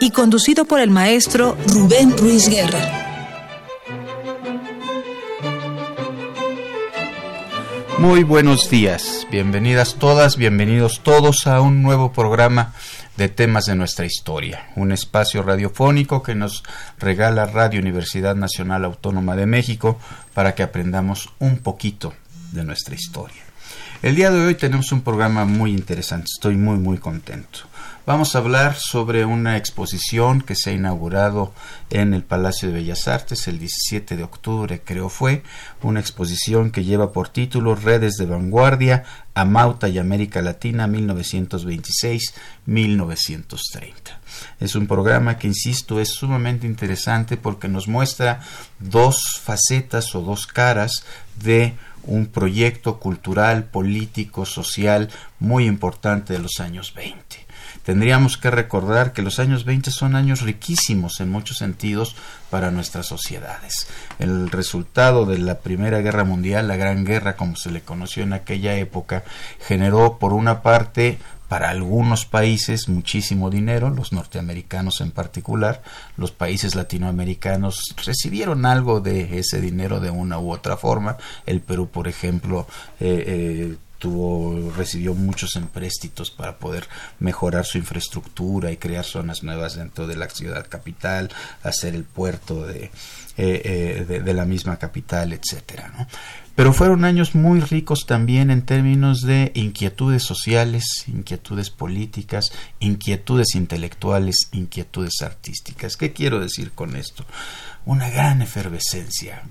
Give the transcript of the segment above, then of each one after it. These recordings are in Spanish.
y conducido por el maestro Rubén Ruiz Guerra. Muy buenos días, bienvenidas todas, bienvenidos todos a un nuevo programa de temas de nuestra historia, un espacio radiofónico que nos regala Radio Universidad Nacional Autónoma de México para que aprendamos un poquito de nuestra historia. El día de hoy tenemos un programa muy interesante, estoy muy muy contento. Vamos a hablar sobre una exposición que se ha inaugurado en el Palacio de Bellas Artes el 17 de octubre, creo fue, una exposición que lleva por título Redes de Vanguardia, Amauta y América Latina 1926-1930. Es un programa que, insisto, es sumamente interesante porque nos muestra dos facetas o dos caras de un proyecto cultural, político, social muy importante de los años 20 tendríamos que recordar que los años 20 son años riquísimos en muchos sentidos para nuestras sociedades. El resultado de la Primera Guerra Mundial, la Gran Guerra como se le conoció en aquella época, generó por una parte para algunos países muchísimo dinero, los norteamericanos en particular, los países latinoamericanos recibieron algo de ese dinero de una u otra forma. El Perú, por ejemplo, eh, eh, recibió muchos empréstitos para poder mejorar su infraestructura y crear zonas nuevas dentro de la ciudad capital, hacer el puerto de, eh, eh, de, la misma capital, etcétera. ¿no? Pero fueron años muy ricos también en términos de inquietudes sociales, inquietudes políticas, inquietudes intelectuales, inquietudes artísticas. ¿Qué quiero decir con esto? Una gran efervescencia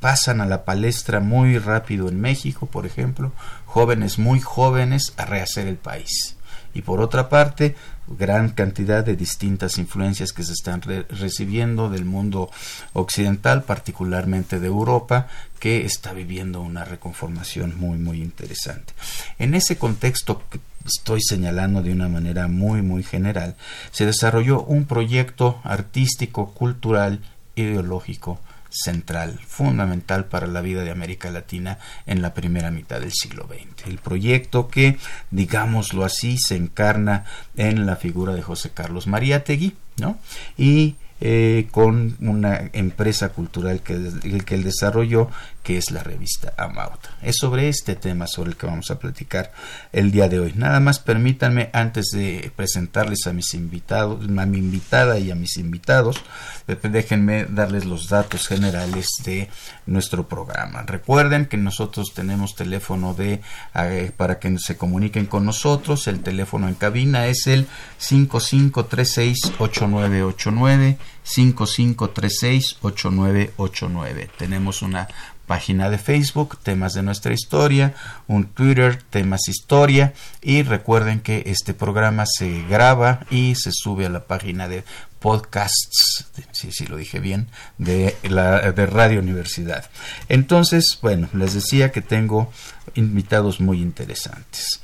pasan a la palestra muy rápido en México, por ejemplo, jóvenes muy jóvenes a rehacer el país. Y por otra parte, gran cantidad de distintas influencias que se están recibiendo del mundo occidental, particularmente de Europa, que está viviendo una reconformación muy, muy interesante. En ese contexto que estoy señalando de una manera muy, muy general, se desarrolló un proyecto artístico, cultural, ideológico, central, fundamental para la vida de América Latina en la primera mitad del siglo XX. El proyecto que, digámoslo así, se encarna en la figura de José Carlos Mariátegui, ¿no? Y eh, con una empresa cultural que, que él desarrolló, que es la revista Amauta. Es sobre este tema sobre el que vamos a platicar el día de hoy. Nada más permítanme, antes de presentarles a mis invitados, a mi invitada y a mis invitados, déjenme darles los datos generales de nuestro programa. Recuerden que nosotros tenemos teléfono de eh, para que se comuniquen con nosotros. El teléfono en cabina es el 5536-8989. 5536-8989. Tenemos una página de Facebook, temas de nuestra historia, un Twitter, temas historia y recuerden que este programa se graba y se sube a la página de podcasts, sí, sí lo dije bien, de la de Radio Universidad. Entonces, bueno, les decía que tengo invitados muy interesantes.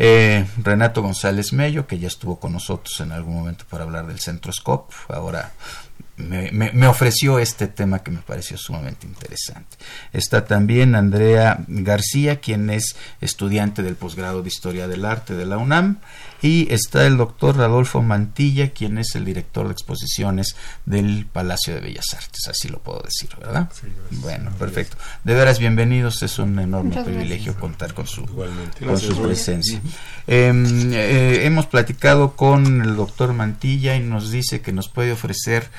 Eh, Renato González Mello, que ya estuvo con nosotros en algún momento para hablar del Centroscope, ahora me, ofreció este tema que me pareció sumamente interesante. Está también Andrea García, quien es estudiante del posgrado de Historia del Arte de la UNAM, y está el doctor Radolfo Mantilla, quien es el director de exposiciones del Palacio de Bellas Artes, así lo puedo decir, ¿verdad? bueno, perfecto. De veras, bienvenidos, es un enorme privilegio contar con su, con su presencia. Em, eh, hemos platicado con el doctor Mantilla y nos dice que nos puede ofrecer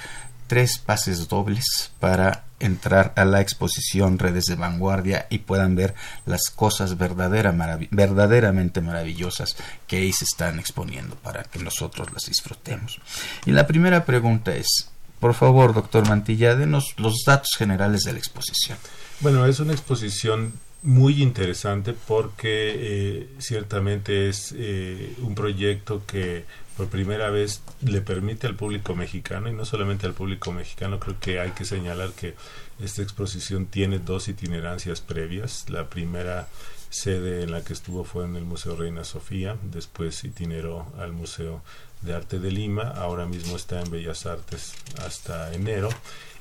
tres pases dobles para entrar a la exposición Redes de Vanguardia y puedan ver las cosas verdaderamente maravillosas que ahí se están exponiendo para que nosotros las disfrutemos. Y la primera pregunta es, por favor, doctor Mantilla, denos los datos generales de la exposición. Bueno, es una exposición muy interesante porque eh, ciertamente es eh, un proyecto que por primera vez le permite al público mexicano, y no solamente al público mexicano, creo que hay que señalar que esta exposición tiene dos itinerancias previas. La primera sede en la que estuvo fue en el Museo Reina Sofía, después itineró al Museo de Arte de Lima, ahora mismo está en Bellas Artes hasta enero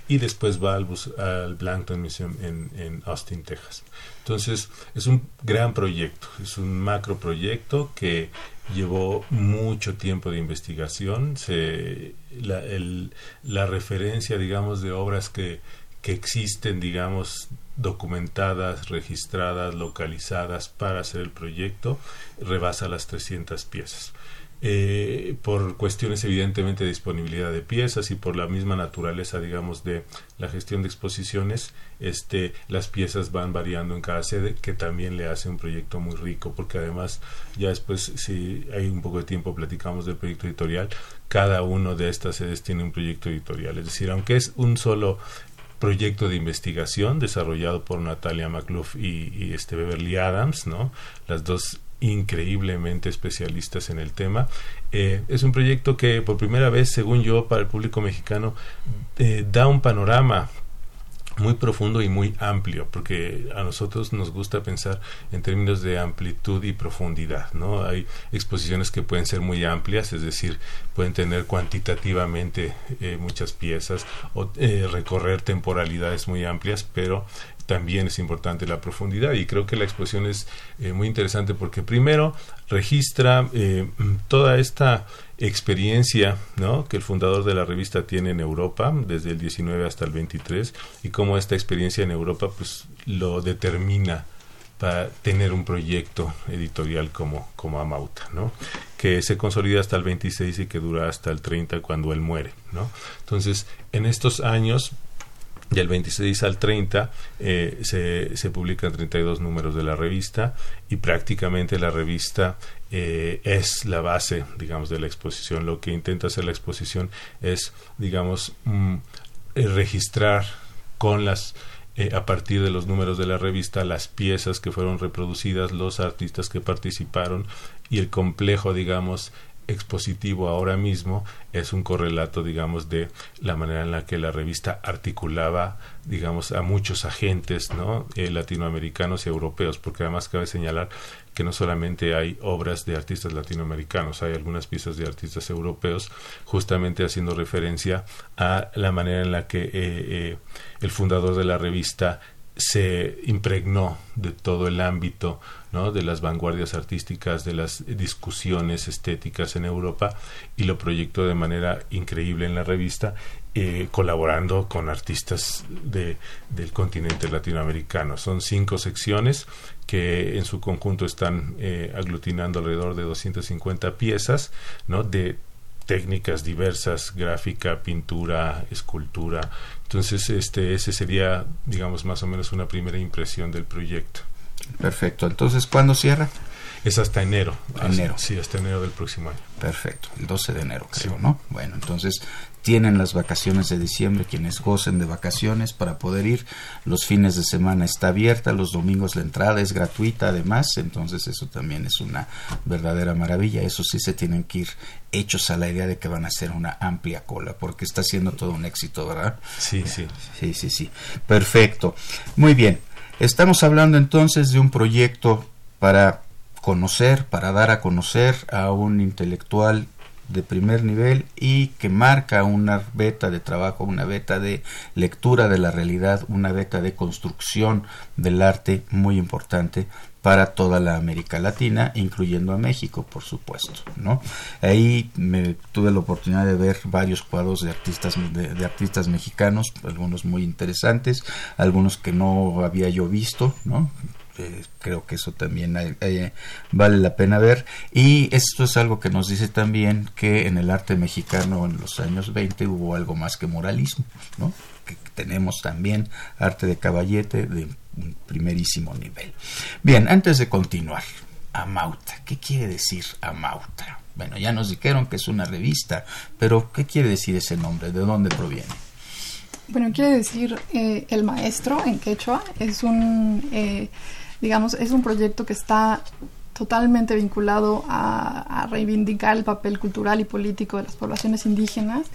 y después va al, al Blankton Museum en, en, Austin, Texas. Entonces es un gran proyecto, es un macro proyecto que llevó mucho tiempo de investigación, se, la, el, la referencia, digamos, de obras que, que existen, digamos, documentadas, registradas, localizadas para hacer el proyecto, rebasa las 300 piezas. Eh, por cuestiones evidentemente de disponibilidad de piezas y por la misma naturaleza digamos de la gestión de exposiciones este las piezas van variando en cada sede que también le hace un proyecto muy rico porque además ya después si hay un poco de tiempo platicamos del proyecto editorial cada uno de estas sedes tiene un proyecto editorial es decir aunque es un solo proyecto de investigación desarrollado por Natalia McLuff y, y, este Beverly Adams, ¿no? Las dos increíblemente especialistas en el tema. Eh, es un proyecto que por primera vez, según yo, para el público mexicano, eh, da un panorama muy profundo y muy amplio, porque a nosotros nos gusta pensar en términos de amplitud y profundidad, ¿no? Hay exposiciones que pueden ser muy amplias, es decir, pueden tener cuantitativamente eh, muchas piezas o recorrer temporalidades muy amplias, pero también es importante la profundidad y creo que la exposición es eh, muy interesante porque primero registra eh, toda esta experiencia ¿no? que el fundador de la revista tiene en Europa desde el 19 hasta el 23 y cómo esta experiencia en Europa pues lo determina para tener un proyecto editorial como, como Amauta, ¿no? que se consolida hasta el 26 y que dura hasta el 30 cuando él muere. ¿no? Entonces, en estos años del 26 al 30 eh, se, se, publican 32 números de la revista y prácticamente la revista eh, es la base, digamos, de la exposición. Lo que intenta hacer la exposición es, digamos, mm, eh, registrar con las a partir de los números de la revista las piezas que fueron reproducidas, los artistas que participaron y el complejo, digamos, expositivo ahora mismo es un correlato, digamos, de la manera en la que la revista articulaba, digamos, a muchos agentes, ¿no? Eh, latinoamericanos y europeos, porque además cabe señalar que no solamente hay obras de artistas latinoamericanos, hay algunas piezas de artistas europeos, justamente haciendo referencia a la manera en la que eh, eh, el fundador de la revista se impregnó de todo el ámbito ¿no? de las vanguardias artísticas, de las discusiones estéticas en Europa y lo proyectó de manera increíble en la revista, eh, colaborando con artistas de, del continente latinoamericano. Son cinco secciones que en su conjunto están eh, aglutinando alrededor de 250 piezas ¿no? de técnicas diversas, gráfica, pintura, escultura. Entonces, este, ese sería, digamos, más o menos una primera impresión del proyecto. Perfecto. Entonces, ¿cuándo cierra? Es hasta enero. Enero. Sí, hasta enero del próximo año. Perfecto. El 12 de enero, creo, ¿no? Bueno, entonces tienen las vacaciones de diciembre quienes gocen de vacaciones para poder ir. Los fines de semana está abierta, los domingos la entrada es gratuita además, entonces eso también es una verdadera maravilla. Eso sí se tienen que ir hechos a la idea de que van a ser una amplia cola, porque está siendo todo un éxito, ¿verdad? Sí, sí. Sí, sí, sí. Perfecto. Muy bien. Estamos hablando entonces de un proyecto para conocer, para dar a conocer a un intelectual de primer nivel y que marca una beta de trabajo, una beta de lectura de la realidad, una beta de construcción del arte muy importante para toda la América Latina, incluyendo a México, por supuesto, ¿no? Ahí me tuve la oportunidad de ver varios cuadros de artistas de, artistas mexicanos, algunos muy interesantes, algunos que no había yo visto, ¿no? Eh, creo que eso también vale la pena ver. Y esto es algo que nos dice también que en el arte mexicano en los años 20 hubo algo más que moralismo, ¿no? Que tenemos también arte de caballete de un primerísimo nivel. Bien, antes de continuar, Amauta, ¿qué quiere decir Amauta? Bueno, ya nos dijeron que es una revista, pero ¿qué quiere decir ese nombre? ¿De dónde proviene? Bueno, quiere decir eh, el maestro en quechua. Es un, eh, digamos, es un proyecto que está totalmente vinculado a, reivindicar el papel cultural y político de las poblaciones indígenas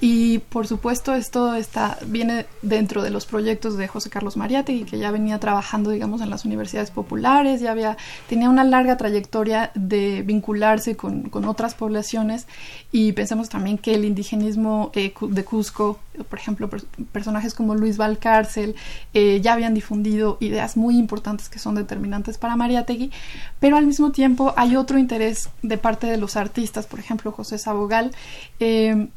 y por supuesto esto está viene dentro de los proyectos de José Carlos Mariátegui que ya venía trabajando digamos en las universidades populares ya había tenía una larga trayectoria de vincularse con, otras poblaciones. Y pensamos también que el indigenismo eh, de Cusco por ejemplo personajes como Luis Valcárcel eh, ya habían difundido ideas muy importantes que son determinantes para Mariátegui pero al mismo tiempo hay otro interés de parte de los artistas, por ejemplo José Sabogal, eh,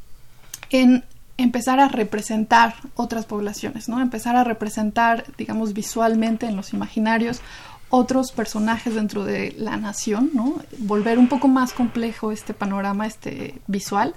en empezar a representar otras poblaciones, ¿no? Empezar a representar, digamos, visualmente en los imaginarios otros personajes dentro de la nación. Volver un poco más complejo este panorama, este visual,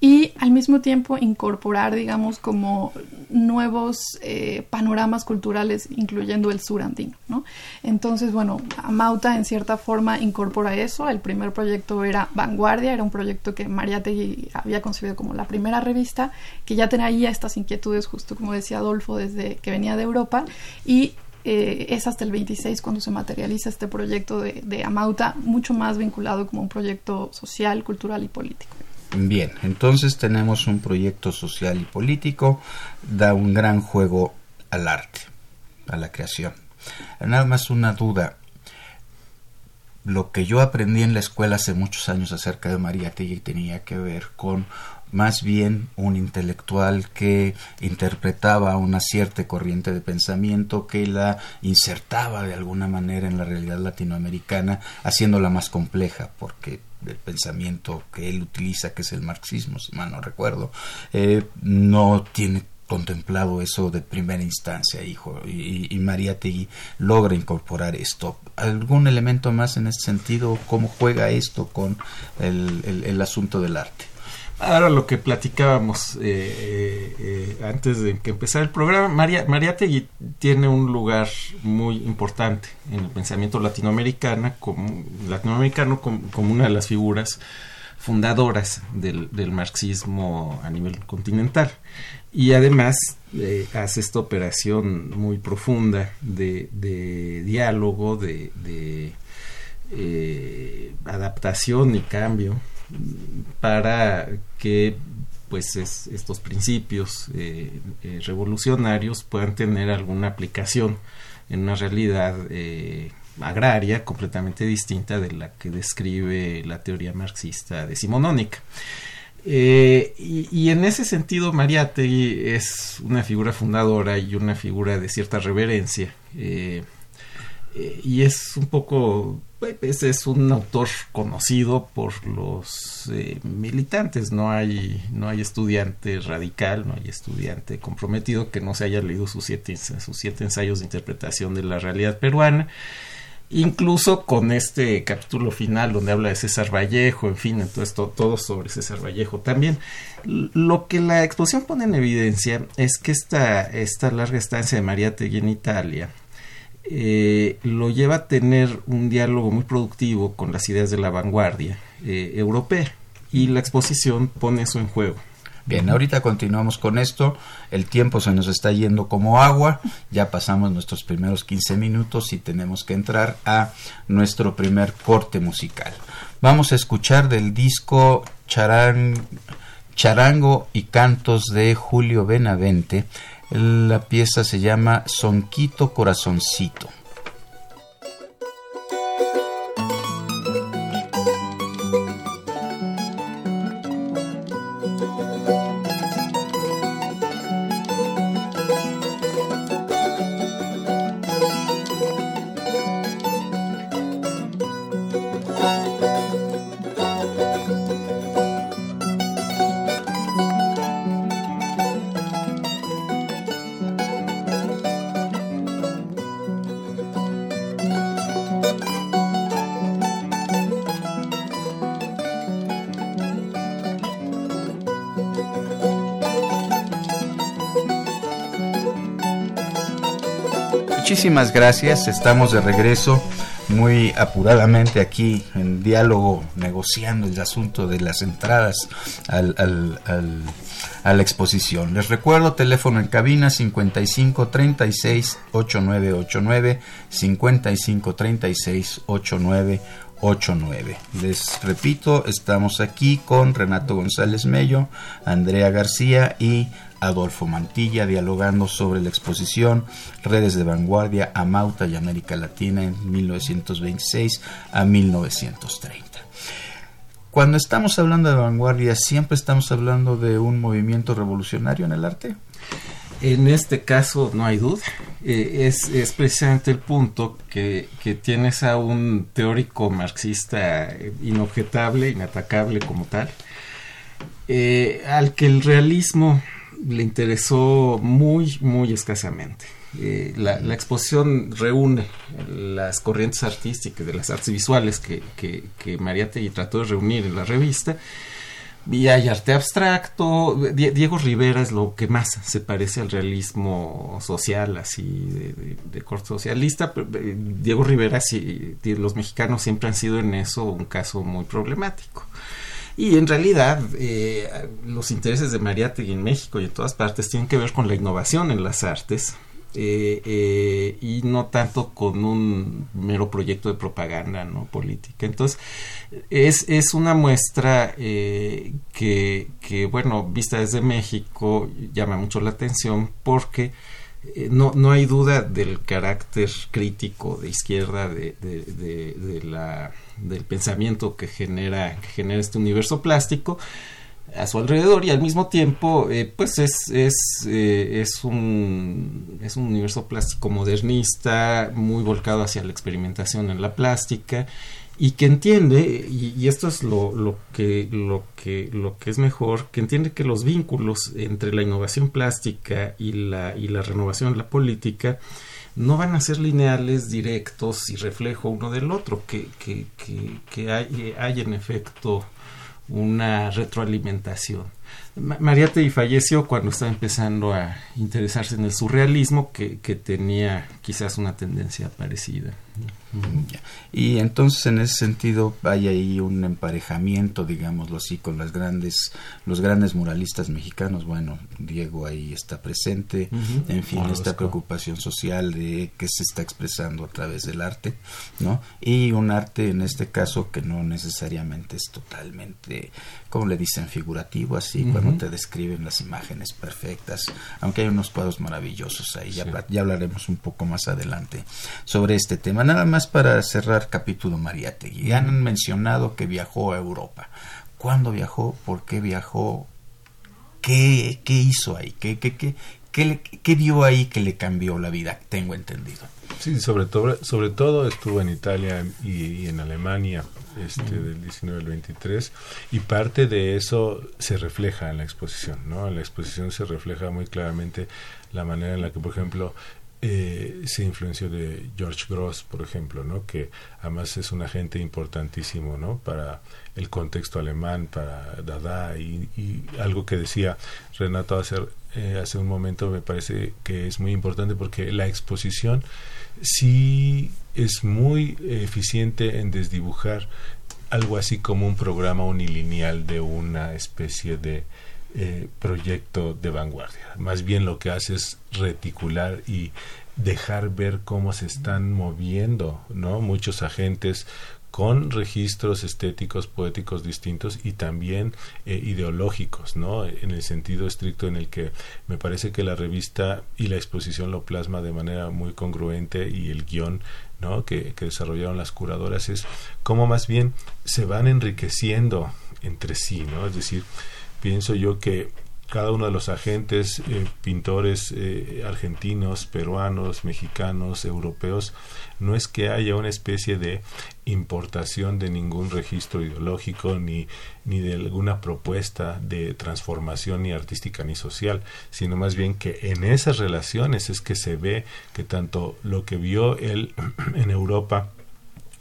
y al mismo tiempo incorporar, digamos, como nuevos eh, panoramas culturales, incluyendo el sur andino, ¿no? Entonces, bueno, Amauta en cierta forma incorpora eso. El primer proyecto era Vanguardia, era un proyecto que Mariátegui había concebido como la primera revista, que ya tenía estas inquietudes, justo como decía Adolfo, desde que venía de Europa, y eh, es hasta el 26 cuando se materializa este proyecto de, Amauta, mucho más vinculado como un proyecto social, cultural y político. Bien, entonces tenemos un proyecto social y político, da un gran juego al arte, a la creación. Nada más una duda. Lo que yo aprendí en la escuela hace muchos años acerca de María Tegui tenía que ver con más bien un intelectual que interpretaba una cierta corriente de pensamiento que la insertaba de alguna manera en la realidad latinoamericana, haciéndola más compleja, porque el pensamiento que él utiliza, que es el marxismo, si mal no recuerdo, eh, no tiene contemplado eso de primera instancia, hijo, y, María Tegui logra incorporar esto. ¿Algún elemento más en este sentido? ¿Cómo juega esto con el asunto del arte? Ahora lo que platicábamos eh, eh, eh, antes de que empezara el programa, María, Mariátegui tiene un lugar muy importante en el pensamiento latinoamericano como, latinoamericano como, una de las figuras fundadoras del, marxismo a nivel continental. Y además hace esta operación muy profunda de, diálogo, de adaptación y cambio para que pues estos principios eh, eh, revolucionarios puedan tener alguna aplicación en una realidad eh, agraria completamente distinta de la que describe la teoría marxista decimonónica. Y, y, en ese sentido Mariátegui es una figura fundadora y una figura de cierta reverencia y es un poco pues es un autor conocido por los eh, militantes. No hay no hay estudiante radical no hay estudiante comprometido que no se haya leído sus siete sus siete ensayos de interpretación de la realidad peruana. Incluso con este capítulo final donde habla de César Vallejo en fin entonces todo sobre César Vallejo también. Lo que la exposición pone en evidencia es que esta esta larga estancia de María Tegui en Italia eh, lo lleva a tener un diálogo muy productivo con las ideas de la vanguardia eh, europea y la exposición pone eso en juego. Bien, ahorita continuamos con esto. El tiempo se nos está yendo como agua. Ya pasamos nuestros primeros 15 minutos y tenemos que entrar a nuestro primer corte musical. Vamos a escuchar del disco Charango y Cantos de Julio Benavente la pieza se llama Sonquito Corazoncito. Muchísimas gracias, estamos de regreso muy apuradamente aquí en diálogo, negociando el asunto de las entradas al, a la exposición. Les recuerdo, teléfono en cabina 55 36 8989, 55 36 8989. Les repito, estamos aquí con Renato González Mello, Andrea García y Adolfo Mantilla dialogando sobre la exposición Redes de Vanguardia a Mauta y América Latina en 1926 a 1930. Cuando estamos hablando de vanguardia, ¿siempre estamos hablando de un movimiento revolucionario en el arte? En este caso no hay duda. Eh, es, precisamente el punto que, tienes a un teórico marxista inobjetable, inatacable como tal, eh, al que el realismo le interesó muy, muy escasamente. Eh, la, exposición reúne las corrientes artísticas de las artes visuales que, que, que Mariátegui trató de reunir en la revista. Y hay arte abstracto. Diego Rivera es lo que más se parece al realismo social, así de, de, corte socialista. Eh, Diego Rivera, sí, los mexicanos siempre han sido en eso un caso muy problemático. Y en realidad eh, los intereses de Mariátegui en México y en todas partes tienen que ver con la innovación en las artes. Eh, eh, y no tanto con un mero proyecto de propaganda no política entonces es, es una muestra que, que bueno vista desde México llama mucho la atención porque eh, no, no hay duda del carácter crítico de izquierda de, de, la, del pensamiento que genera, que genera este universo plástico a su alrededor y al mismo tiempo eh, pues es, es, eh, es, un, es un universo plástico modernista muy volcado hacia la experimentación en la plástica y que entiende y, esto es lo, lo, que lo que lo que es mejor que entiende que los vínculos entre la innovación plástica y la y la renovación la política no van a ser lineales directos y reflejo uno del otro que que, que, que hay, hay en efecto una retroalimentación Mariátegui falleció cuando estaba empezando a interesarse en el surrealismo que, que tenía quizás una tendencia parecida y entonces en ese sentido hay ahí un emparejamiento, digámoslo así, con las grandes, los grandes muralistas mexicanos. Bueno, Diego ahí está presente, en fin, esta preocupación social de que se está expresando a través del arte, ¿no? Y un arte en este caso que no necesariamente es totalmente, como le dicen, figurativo, así, cuando te describen las imágenes perfectas, aunque hay unos cuadros maravillosos ahí, ya, ya hablaremos un poco más adelante sobre este tema. Nada más para cerrar capítulo Mariátegui. Han mencionado que viajó a Europa. ¿Cuándo viajó? ¿Por qué viajó? ¿Qué, qué hizo ahí? ¿Qué, qué, qué, qué, qué vio ahí que le cambió la vida? Tengo entendido. Sí, sobre todo, sobre todo estuvo en Italia y, en Alemania este, del 19 al 23 y parte de eso se refleja en la exposición, ¿no? En la exposición se refleja muy claramente la manera en la que, por ejemplo, eh, se influenció de George Gross, por ejemplo, ¿no? que además es un agente importantísimo ¿no? para el contexto alemán, para Dada, y, algo que decía Renato hace, eh, hace un momento me parece que es muy importante porque la exposición sí es muy eficiente en desdibujar algo así como un programa unilineal de una especie de eh, proyecto de vanguardia. Más bien lo que hace es reticular y dejar ver cómo se están moviendo, ¿no? Muchos agentes con registros estéticos, poéticos distintos y también eh, ideológicos, ¿no? En el sentido estricto en el que me parece que la revista y la exposición lo plasma de manera muy congruente y el guion ¿no? que, que desarrollaron las curadoras es cómo más bien se van enriqueciendo entre sí, ¿no? Es decir, pienso yo que cada uno de los agentes, eh, pintores eh, argentinos, peruanos, mexicanos, europeos, no es que haya una especie de importación de ningún registro ideológico ni, ni de alguna propuesta de transformación ni artística ni social, sino más bien que en esas relaciones es que se ve que tanto lo que vio él en Europa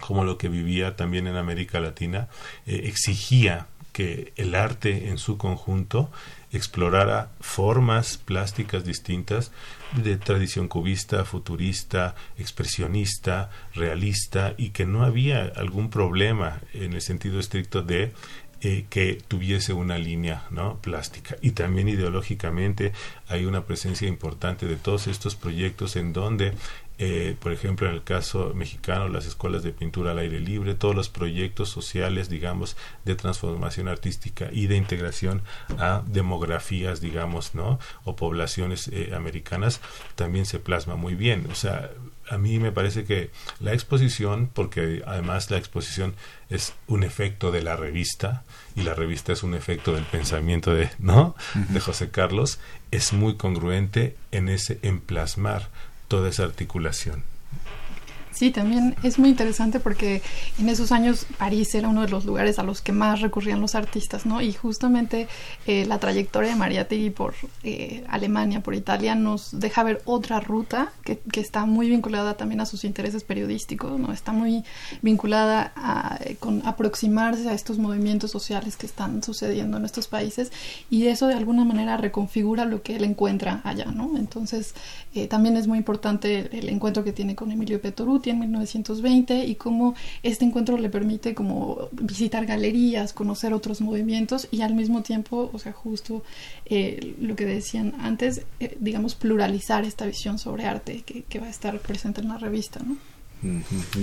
como lo que vivía también en América Latina eh, exigía que el arte en su conjunto explorara formas plásticas distintas de tradición cubista, futurista, expresionista, realista y que no había algún problema en el sentido estricto de eh, que tuviese una línea ¿no? plástica. Y también ideológicamente hay una presencia importante de todos estos proyectos en donde eh, por ejemplo, en el caso mexicano, las escuelas de pintura al aire libre, todos los proyectos sociales, digamos, de transformación artística y de integración a demografías, digamos, ¿no? O poblaciones eh, americanas, también se plasma muy bien. O sea, a mí me parece que la exposición, porque además la exposición es un efecto de la revista y la revista es un efecto del pensamiento de, ¿no? de José Carlos, es muy congruente en ese emplasmar toda esa articulación. Sí, también es muy interesante porque en esos años París era uno de los lugares a los que más recurrían los artistas, ¿no? Y justamente eh, la trayectoria de Mariátegui por eh, Alemania, por Italia, nos deja ver otra ruta que, que, está muy vinculada también a sus intereses periodísticos, ¿no? Está muy vinculada a con aproximarse a estos movimientos sociales que están sucediendo en estos países y eso de alguna manera reconfigura lo que él encuentra allá, ¿no? Entonces, eh, también es muy importante el, el encuentro que tiene con Emilio Petoruti en 1920 y cómo este encuentro le permite como visitar galerías, conocer otros movimientos y al mismo tiempo, o sea, justo eh, lo que decían antes, eh, digamos, pluralizar esta visión sobre arte que, que, va a estar presente en la revista, ¿no?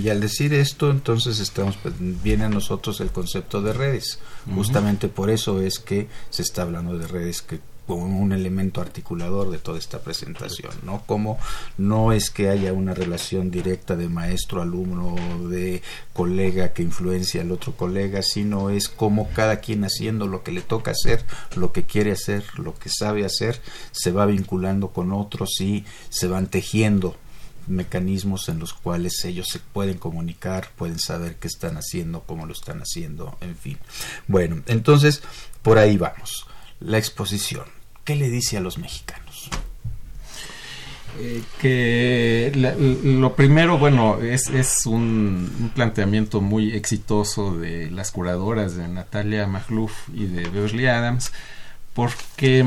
Y al decir esto, entonces estamos pues, viene a nosotros el concepto de redes. Justamente por eso es que se está hablando de redes que un elemento articulador de toda esta presentación, ¿no? Como no es que haya una relación directa de maestro, alumno, de colega que influencia al otro colega, sino es como cada quien haciendo lo que le toca hacer, lo que quiere hacer, lo que sabe hacer, se va vinculando con otros y se van tejiendo mecanismos en los cuales ellos se pueden comunicar, pueden saber qué están haciendo, cómo lo están haciendo, en fin. Bueno, entonces por ahí vamos la exposición. ¿Qué le dice a los mexicanos? Eh, que lo primero, bueno, es, es un, un, planteamiento muy exitoso de las curadoras de Natalia Magluf y de Beverly Adams, porque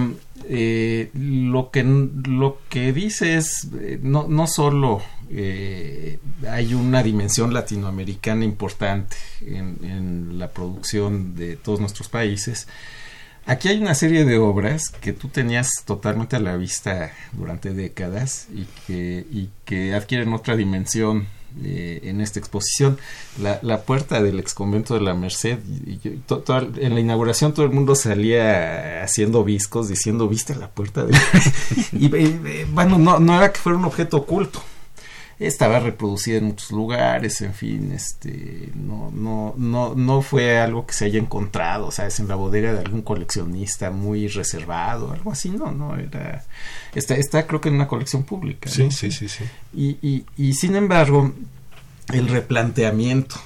eh, lo, que, lo que dice es, eh, no, no solo hay una dimensión latinoamericana importante en, en la producción de todos nuestros países, Aquí hay una serie de obras que tú tenías totalmente a la vista durante décadas y que, y que adquieren otra dimensión eh, en esta exposición. La, puerta del ex convento de la Merced, y, y to, en la inauguración todo el mundo salía haciendo viscos diciendo, ¿viste la puerta? De y eh, bueno, no, no era que fuera un objeto oculto estaba reproducida en muchos lugares, en fin, este, no, no, no, no fue algo que se haya encontrado, sabes, en la bodega de algún coleccionista muy reservado, algo así, no, no, era, está, está creo que en una colección pública. Sí, ¿no? sí, sí, sí. Y, y, y sin embargo, el replanteamiento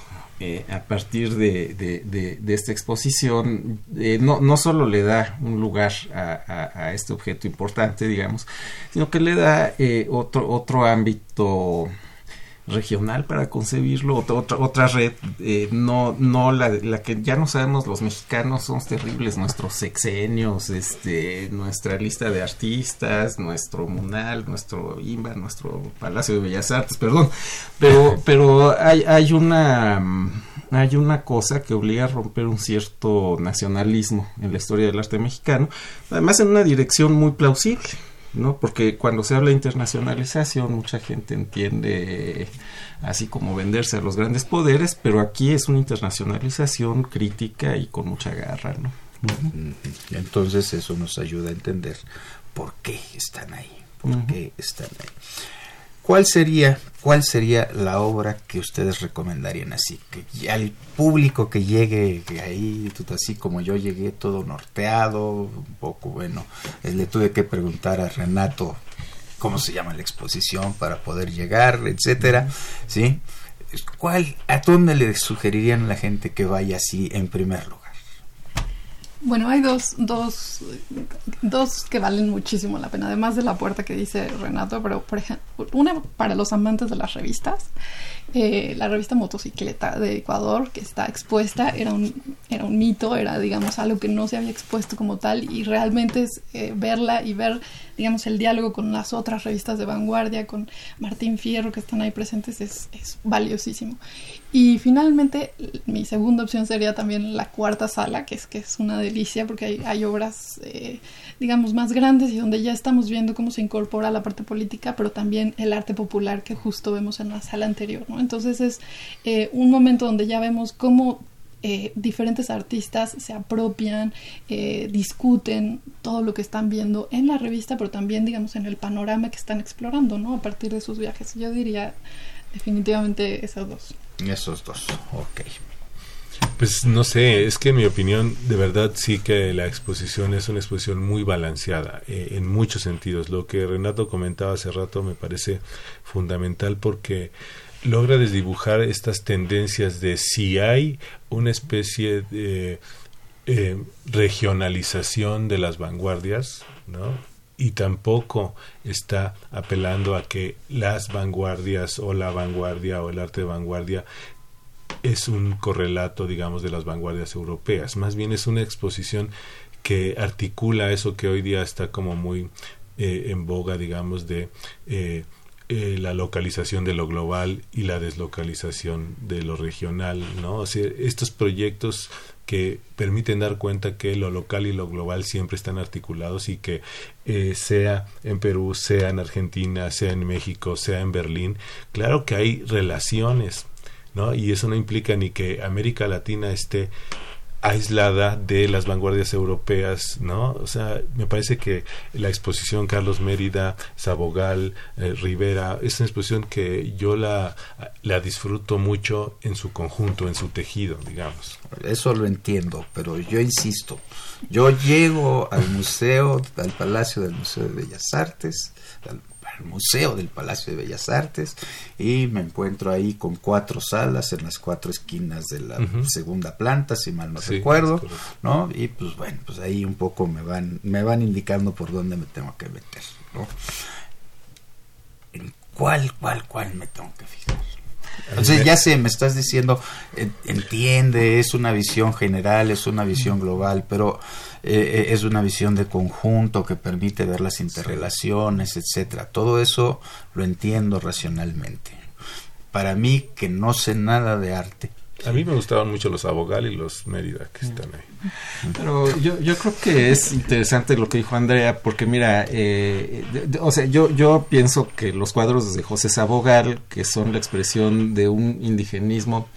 eh, a partir de, de, de, esta exposición, eh, no, no, solo le da un lugar a, a, a, este objeto importante, digamos, sino que le da eh, otro, otro ámbito regional para concebirlo, otra, otra, otra red, eh, no, no la, la que ya no sabemos los mexicanos, somos terribles, nuestros sexenios, este, nuestra lista de artistas, nuestro Munal, nuestro IMBA, nuestro Palacio de Bellas Artes, perdón, pero, pero hay, hay una hay una cosa que obliga a romper un cierto nacionalismo en la historia del arte mexicano, además en una dirección muy plausible. ¿No? Porque cuando se habla de internacionalización, mucha gente entiende así como venderse a los grandes poderes, pero aquí es una internacionalización crítica y con mucha garra, ¿no? Entonces eso nos ayuda a entender por qué están ahí, por uh -huh. qué están ahí. ¿Cuál sería, ¿Cuál sería la obra que ustedes recomendarían así? Que al público que llegue ahí, así como yo llegué, todo norteado, un poco, bueno, le tuve que preguntar a Renato cómo se llama la exposición para poder llegar, etcétera, ¿sí? ¿Cuál, a dónde le sugerirían a la gente que vaya así en primer lugar? Bueno, hay dos, dos, dos que valen muchísimo la pena, además de la puerta que dice Renato, pero por ejemplo, una para los amantes de las revistas, eh, la revista Motocicleta de Ecuador, que está expuesta, era un, era un mito, era, digamos, algo que no se había expuesto como tal, y realmente es eh, verla y ver, digamos, el diálogo con las otras revistas de vanguardia, con Martín Fierro, que están ahí presentes, es, es valiosísimo. Y finalmente, mi segunda opción sería también la cuarta sala, que es que es una delicia porque hay, hay obras, eh, digamos, más grandes y donde ya estamos viendo cómo se incorpora la parte política, pero también el arte popular que justo vemos en la sala anterior. ¿no? Entonces es eh, un momento donde ya vemos cómo eh, diferentes artistas se apropian, discuten todo lo que están viendo en la revista, pero también, digamos, en el panorama que están explorando, ¿no? A partir de sus viajes. Yo diría definitivamente esas dos. Esos dos, ok. Pues no sé, es que en mi opinión, de verdad sí que la exposición es una exposición muy balanceada eh, en muchos sentidos. Lo que Renato comentaba hace rato me parece fundamental porque logra desdibujar estas tendencias de si hay una especie de eh, regionalización de las vanguardias, ¿no? Y tampoco está apelando a que las vanguardias o la vanguardia o el arte de vanguardia es un correlato, digamos, de las vanguardias europeas. Más bien es una exposición que articula eso que hoy día está como muy eh, en boga, digamos, de eh, eh, la localización de lo global y la deslocalización de lo regional, ¿no? O sea, estos proyectos que permiten dar cuenta que lo local y lo global siempre están articulados y que eh, sea en Perú, sea en Argentina, sea en México, sea en Berlín, claro que hay relaciones, ¿no? Y eso no implica ni que América Latina esté aislada de las vanguardias europeas, ¿no? O sea, me parece que la exposición Carlos Mérida, Sabogal, eh, Rivera, es una exposición que yo la, la disfruto mucho en su conjunto, en su tejido, digamos. Eso lo entiendo, pero yo insisto, yo llego al museo, al Palacio del Museo de Bellas Artes, Museo del Palacio de Bellas Artes y me encuentro ahí con cuatro salas en las cuatro esquinas de la segunda planta, si mal no recuerdo, ¿no? Y pues bueno, pues ahí un poco me van me van indicando por dónde me tengo que meter, ¿no? ¿En cuál, cuál, cuál me tengo que fijar? Entonces ya sé, me estás diciendo, entiende, es una visión general, es una visión global, pero eh, eh, es una visión de conjunto que permite ver las interrelaciones, etcétera. Todo eso lo entiendo racionalmente. Para mí, que no sé nada de arte, a mí me gustaban mucho los Abogal y los Mérida que están ahí. Pero yo, yo creo que es interesante lo que dijo Andrea, porque mira, eh, o sea, yo, yo pienso que los cuadros de José Sabogal, que son la expresión de un indigenismo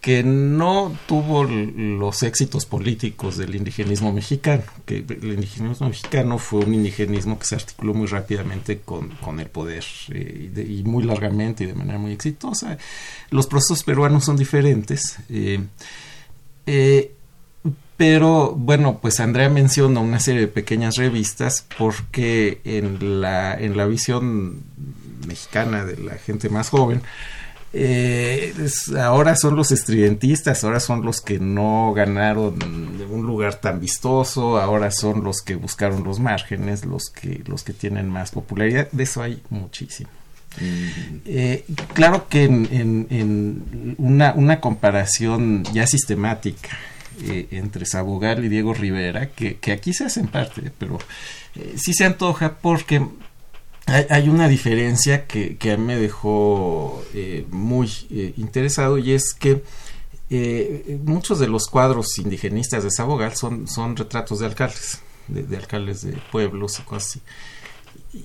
que no tuvo los éxitos políticos del indigenismo mexicano, que el indigenismo mexicano fue un indigenismo que se articuló muy rápidamente con, con el poder eh, y, muy largamente y de manera muy exitosa. Los procesos peruanos son diferentes. Eh, eh, pero bueno, pues Andrea menciona una serie de pequeñas revistas porque en la, en la visión mexicana de la gente más joven, eh, ahora son los estridentistas, ahora son los que no ganaron un lugar tan vistoso, ahora son los que buscaron los márgenes, los que, los que tienen más popularidad, de eso hay muchísimo. Eh, claro que en, una, una, comparación ya sistemática eh, entre Sabogal y Diego Rivera, que, aquí se hacen parte, pero sí se antoja porque hay, una diferencia que, que, me dejó eh, muy eh, interesado y es que eh, muchos de los cuadros indigenistas de Sabogal son, son retratos de alcaldes, de, alcaldes de pueblos y cosas así.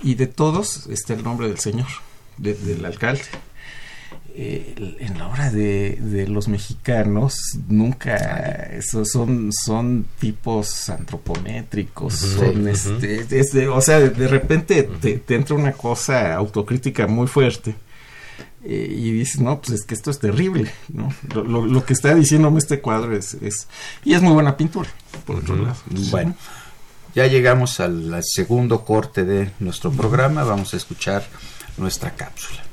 Y de todos está el nombre del señor, del alcalde. Eh, en la obra de, los mexicanos nunca son son tipos antropométricos son este, o sea de, repente te, entra una cosa autocrítica muy fuerte eh, y dices no pues es que esto es terrible no lo, que está diciéndome este cuadro es, es y es muy buena pintura por otro lado. Bueno ya llegamos al segundo corte de nuestro programa vamos a escuchar nuestra cápsula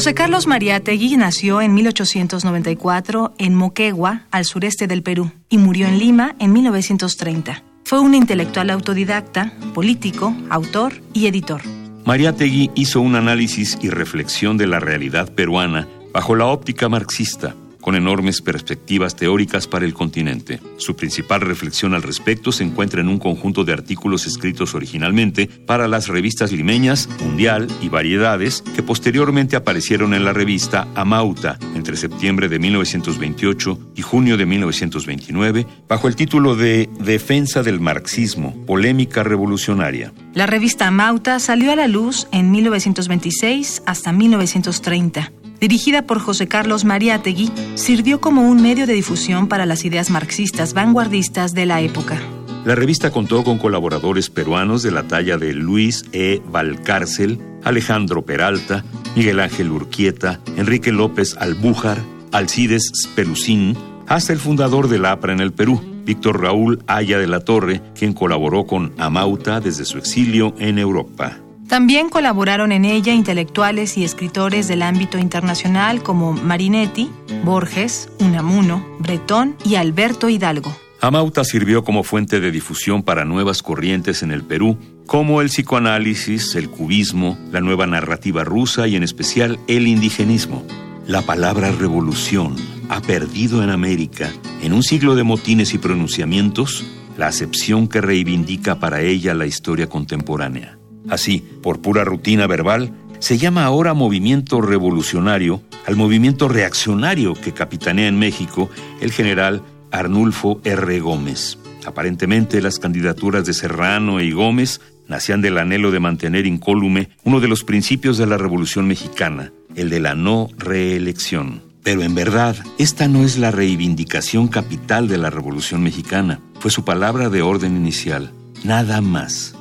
José Carlos Mariátegui nació en 1894 en Moquegua, al sureste del Perú, y murió en Lima en 1930. Fue un intelectual autodidacta, político, autor y editor. Mariátegui hizo un análisis y reflexión de la realidad peruana bajo la óptica marxista con enormes perspectivas teóricas para el continente. Su principal reflexión al respecto se encuentra en un conjunto de artículos escritos originalmente para las revistas limeñas Mundial y Variedades, que posteriormente aparecieron en la revista Amauta entre septiembre de 1928 y junio de 1929, bajo el título de Defensa del marxismo, polémica revolucionaria. La revista Amauta salió a la luz en 1926 hasta 1930 dirigida por José Carlos Mariátegui, sirvió como un medio de difusión para las ideas marxistas vanguardistas de la época. La revista contó con colaboradores peruanos de la talla de Luis E. Valcárcel, Alejandro Peralta, Miguel Ángel Urquieta, Enrique López Albújar, Alcides Spelucín, hasta el fundador del APRA en el Perú, Víctor Raúl Aya de la Torre, quien colaboró con Amauta desde su exilio en Europa. También colaboraron en ella intelectuales y escritores del ámbito internacional como Marinetti, Borges, Unamuno, Bretón y Alberto Hidalgo. Amauta sirvió como fuente de difusión para nuevas corrientes en el Perú, como el psicoanálisis, el cubismo, la nueva narrativa rusa y en especial el indigenismo. La palabra revolución ha perdido en América, en un siglo de motines y pronunciamientos, la acepción que reivindica para ella la historia contemporánea. Así, por pura rutina verbal, se llama ahora movimiento revolucionario al movimiento reaccionario que capitanea en México el general Arnulfo R. Gómez. Aparentemente las candidaturas de Serrano y Gómez nacían del anhelo de mantener incólume uno de los principios de la Revolución Mexicana, el de la no reelección. Pero en verdad, esta no es la reivindicación capital de la Revolución Mexicana, fue su palabra de orden inicial, nada más.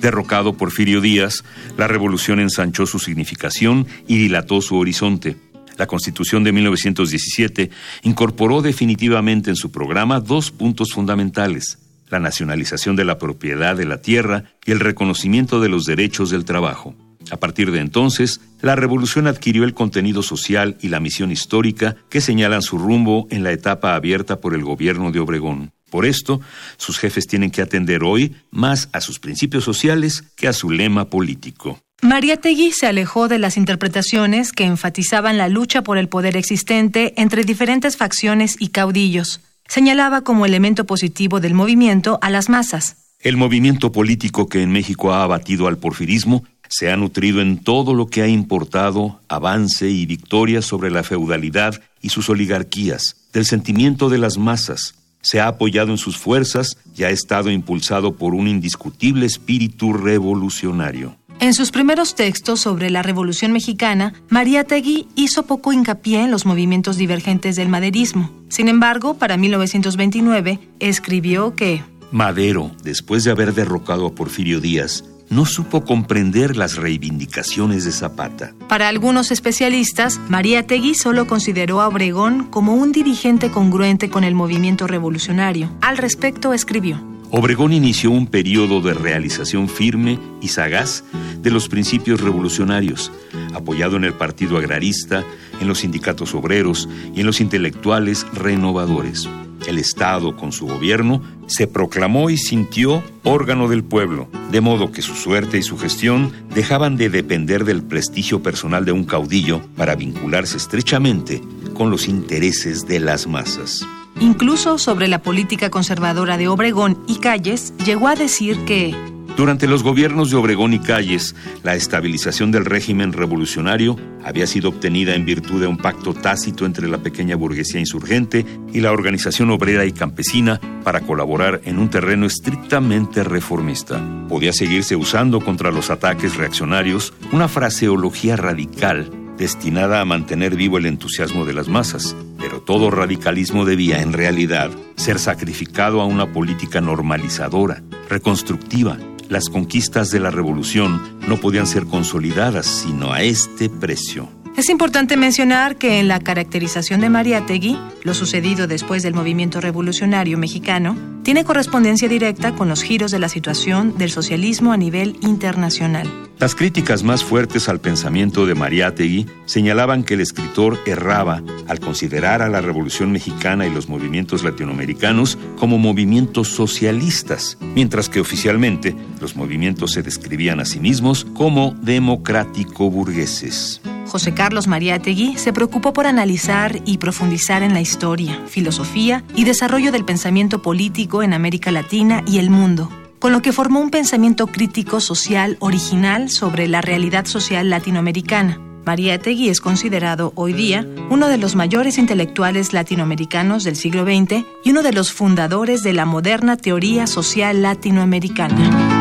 Derrocado Porfirio Díaz, la revolución ensanchó su significación y dilató su horizonte. La Constitución de 1917 incorporó definitivamente en su programa dos puntos fundamentales, la nacionalización de la propiedad de la tierra y el reconocimiento de los derechos del trabajo. A partir de entonces, la revolución adquirió el contenido social y la misión histórica que señalan su rumbo en la etapa abierta por el gobierno de Obregón. Por esto, sus jefes tienen que atender hoy más a sus principios sociales que a su lema político. Mariátegui se alejó de las interpretaciones que enfatizaban la lucha por el poder existente entre diferentes facciones y caudillos. Señalaba como elemento positivo del movimiento a las masas. El movimiento político que en México ha abatido al porfirismo se ha nutrido en todo lo que ha importado avance y victoria sobre la feudalidad y sus oligarquías, del sentimiento de las masas, se ha apoyado en sus fuerzas y ha estado impulsado por un indiscutible espíritu revolucionario. En sus primeros textos sobre la Revolución Mexicana, María Tegui hizo poco hincapié en los movimientos divergentes del maderismo. Sin embargo, para 1929 escribió que Madero, después de haber derrocado a Porfirio Díaz, no supo comprender las reivindicaciones de Zapata. Para algunos especialistas, María Tegui solo consideró a Obregón como un dirigente congruente con el movimiento revolucionario. Al respecto escribió. Obregón inició un periodo de realización firme y sagaz de los principios revolucionarios, apoyado en el Partido Agrarista, en los sindicatos obreros y en los intelectuales renovadores. El Estado, con su gobierno, se proclamó y sintió órgano del pueblo, de modo que su suerte y su gestión dejaban de depender del prestigio personal de un caudillo para vincularse estrechamente con los intereses de las masas. Incluso sobre la política conservadora de Obregón y Calles, llegó a decir que durante los gobiernos de Obregón y Calles, la estabilización del régimen revolucionario había sido obtenida en virtud de un pacto tácito entre la pequeña burguesía insurgente y la organización obrera y campesina para colaborar en un terreno estrictamente reformista. Podía seguirse usando contra los ataques reaccionarios una fraseología radical destinada a mantener vivo el entusiasmo de las masas, pero todo radicalismo debía, en realidad, ser sacrificado a una política normalizadora, reconstructiva, las conquistas de la revolución no podían ser consolidadas sino a este precio. Es importante mencionar que en la caracterización de Mariátegui, lo sucedido después del movimiento revolucionario mexicano tiene correspondencia directa con los giros de la situación del socialismo a nivel internacional. Las críticas más fuertes al pensamiento de Mariátegui señalaban que el escritor erraba al considerar a la Revolución Mexicana y los movimientos latinoamericanos como movimientos socialistas, mientras que oficialmente los movimientos se describían a sí mismos como democrático-burgueses. José Carlos Mariátegui se preocupó por analizar y profundizar en la historia, filosofía y desarrollo del pensamiento político en América Latina y el mundo, con lo que formó un pensamiento crítico social original sobre la realidad social latinoamericana. Mariátegui es considerado hoy día uno de los mayores intelectuales latinoamericanos del siglo XX y uno de los fundadores de la moderna teoría social latinoamericana.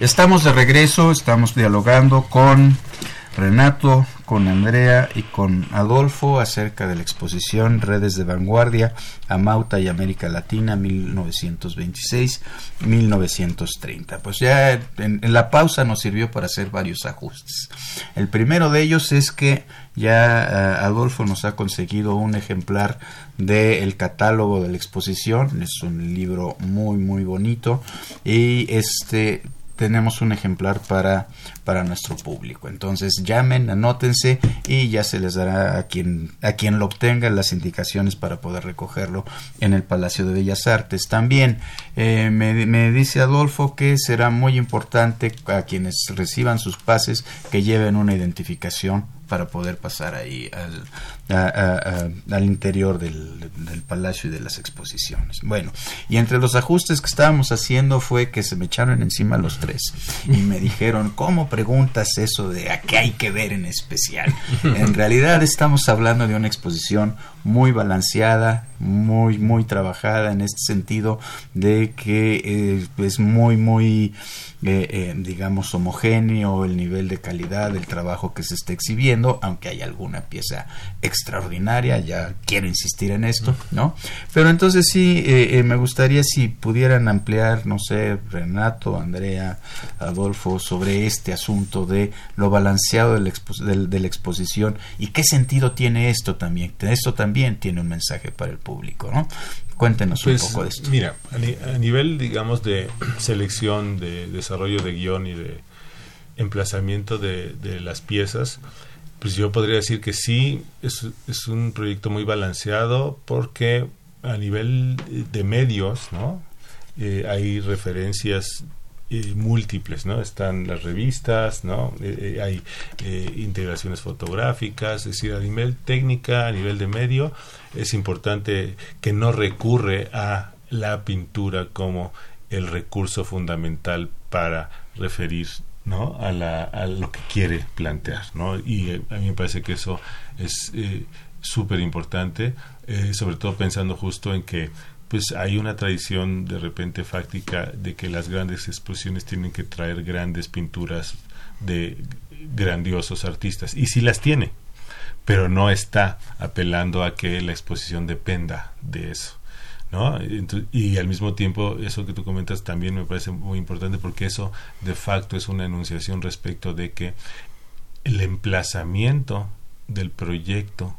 Estamos de regreso, estamos dialogando con Renato, con Andrea y con Adolfo acerca de la exposición Redes de Vanguardia, Amauta y América Latina 1926-1930. Pues ya en, la pausa nos sirvió para hacer varios ajustes. El primero de ellos es que ya eh, Adolfo nos ha conseguido un ejemplar del catálogo de la exposición. Es un libro muy muy bonito y este tenemos un ejemplar para, para nuestro público. Entonces llamen, anótense y ya se les dará a quien, a quien lo obtenga las indicaciones para poder recogerlo en el Palacio de Bellas Artes. También eh, me, me, dice Adolfo que será muy importante a quienes reciban sus pases que lleven una identificación para poder pasar ahí al, al interior del, palacio y de las exposiciones. Bueno, y entre los ajustes que estábamos haciendo fue que se me echaron encima los tres y me dijeron, ¿cómo preguntas eso de a qué hay que ver en especial? En realidad estamos hablando de una exposición muy balanceada, muy, muy trabajada en este sentido de que eh, es muy, muy eh, eh, digamos, homogéneo el nivel de calidad del trabajo que se está exhibiendo, aunque hay alguna pieza extraordinaria, ya quiero insistir en esto, ¿no? Pero entonces sí, eh, me gustaría si pudieran ampliar, no sé, Renato, Andrea, Adolfo, sobre este asunto de lo balanceado de la, exposición y qué sentido tiene esto también. Esto también tiene un mensaje para el público, ¿no? Cuéntenos un pues, poco de esto. Mira, a, nivel, digamos, de selección, de desarrollo de guion y de emplazamiento de, las piezas, pues yo podría decir que sí, es, es un proyecto muy balanceado porque a nivel de medios, ¿no? Eh, hay referencias eh, múltiples, ¿no? Están las revistas, ¿no? Eh, hay integraciones fotográficas, es decir, a nivel técnica, a nivel de medio, es importante que no recurre a la pintura como el recurso fundamental para referir ¿no? a, la, a lo que quiere plantear. ¿no? Y eh, a mí me parece que eso es eh, súper importante, eh, sobre todo pensando justo en que pues hay una tradición de repente fáctica de que las grandes exposiciones tienen que traer grandes pinturas de grandiosos artistas. Y sí las tiene, pero no está apelando a que la exposición dependa de eso. ¿No? y al mismo tiempo, eso que tú comentas también me parece muy importante porque eso de facto es una enunciación respecto de que el emplazamiento del proyecto,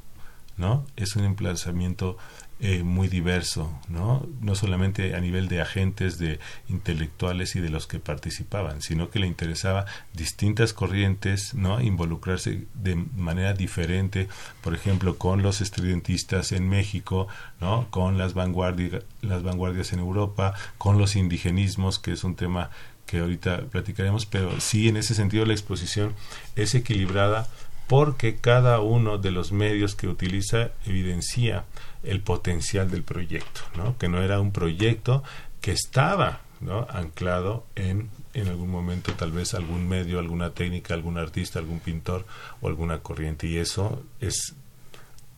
¿no? Es un emplazamiento eh, muy diverso, ¿no? No solamente a nivel de agentes, de intelectuales y de los que participaban, sino que le interesaba distintas corrientes, ¿no? Involucrarse de manera diferente, por ejemplo, con los estudiantistas en México, ¿no? Con las vanguardias, las vanguardias en Europa, con los indigenismos, que es un tema que ahorita platicaremos, pero sí en ese sentido la exposición es equilibrada porque cada uno de los medios que utiliza evidencia el potencial del proyecto, ¿no? que no era un proyecto que estaba ¿no? anclado en, en algún momento tal vez algún medio, alguna técnica, algún artista, algún pintor o alguna corriente. Y eso es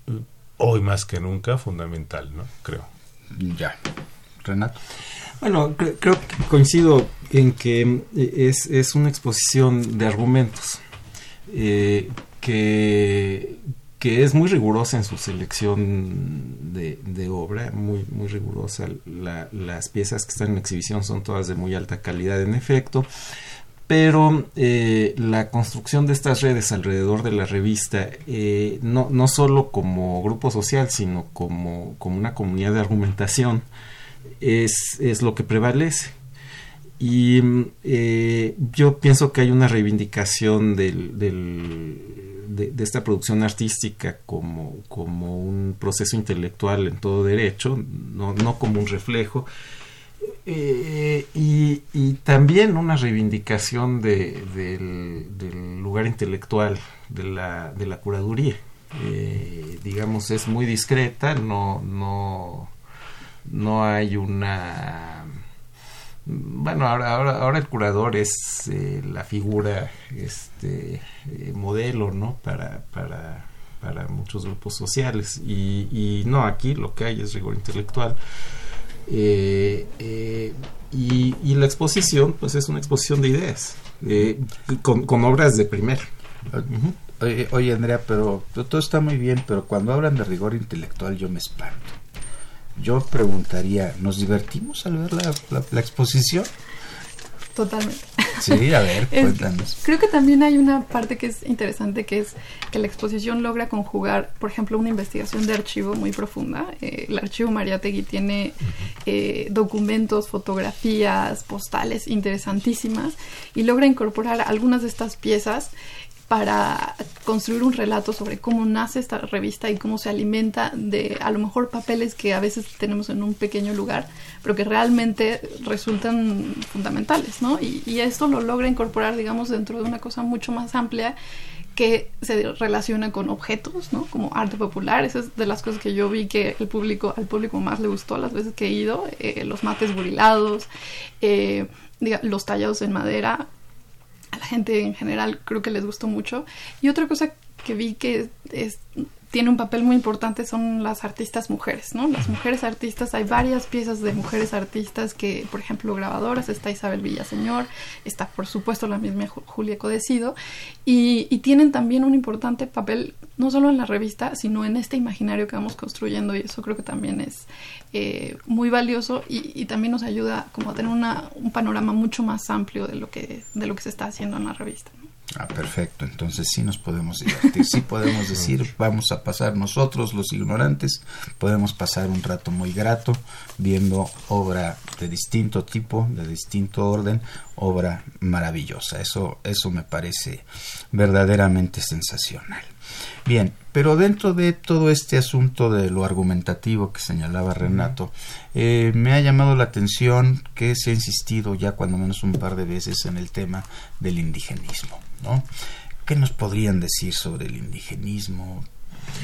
uh, hoy más que nunca fundamental, ¿no? Creo. Ya. Renato. Bueno, creo que coincido en que eh, es, es una exposición de argumentos eh, que, que es muy rigurosa en su selección de, obra, muy, muy rigurosa. las piezas que están en exhibición son todas de muy alta calidad en efecto, pero eh, la construcción de estas redes alrededor de la revista, eh, no, no solo como grupo social, sino como, como una comunidad de argumentación, es, es lo que prevalece. Y eh, yo pienso que hay una reivindicación del, del, de, esta producción artística como, como un proceso intelectual en todo derecho, no, no como un reflejo. Eh, y, también una reivindicación de, del, del, lugar intelectual de la, de la curaduría. Eh, digamos, es muy discreta, no, no, no hay una... Bueno, ahora, ahora, ahora el curador es eh, la figura este, eh, modelo, ¿no? Para, para, para muchos grupos sociales. Y, y no, aquí lo que hay es rigor intelectual. Eh, eh, y, y, la exposición, pues es una exposición de ideas, con, obras de primera. -huh. oye, oye, Andrea, pero todo está muy bien, pero cuando hablan de rigor intelectual yo me espanto. Yo preguntaría, ¿nos divertimos al ver la, la, la exposición? Totalmente. Sí, a ver, cuéntanos. creo que también hay una parte que es interesante, que es que la exposición logra conjugar, por ejemplo, una investigación de archivo muy profunda. Eh, el archivo Mariategui tiene eh, documentos, fotografías, postales interesantísimas y logra incorporar algunas de estas piezas para construir un relato sobre cómo nace esta revista y cómo se alimenta de a lo mejor papeles que a veces tenemos en un pequeño lugar, pero que realmente resultan fundamentales, ¿no? Y, y esto lo logra incorporar, digamos, dentro de una cosa mucho más amplia que se relaciona con objetos, ¿no? Como arte popular, esa es de las cosas que yo vi que al público más le gustó las veces que he ido, eh, los mates burilados, eh, diga, los tallados en madera, a la gente en general creo que les gustó mucho. Y otra cosa que vi que es, tiene un papel muy importante son las artistas mujeres, ¿no? Las mujeres artistas, hay varias piezas de mujeres artistas que, por ejemplo, grabadoras, está Isabel Villaseñor, está por supuesto la misma Julia Codecido, y, y, tienen también un importante papel, no solo en la revista, sino en este imaginario que vamos construyendo, y eso creo que también es eh, muy valioso y, y, también nos ayuda como a tener una, un panorama mucho más amplio de lo que, de lo que se está haciendo en la revista. ¿no? Ah, perfecto. Entonces sí nos podemos divertir. Sí podemos decir, vamos a pasar nosotros, los ignorantes, podemos pasar un rato muy grato viendo obra de distinto tipo, de distinto orden, obra maravillosa. Eso, eso me parece verdaderamente sensacional. Bien, pero dentro de todo este asunto de lo argumentativo que señalaba Renato, eh, me ha llamado la atención que se ha insistido ya cuando menos un par de veces en el tema del indigenismo. ¿no? ¿Qué nos podrían decir sobre el indigenismo?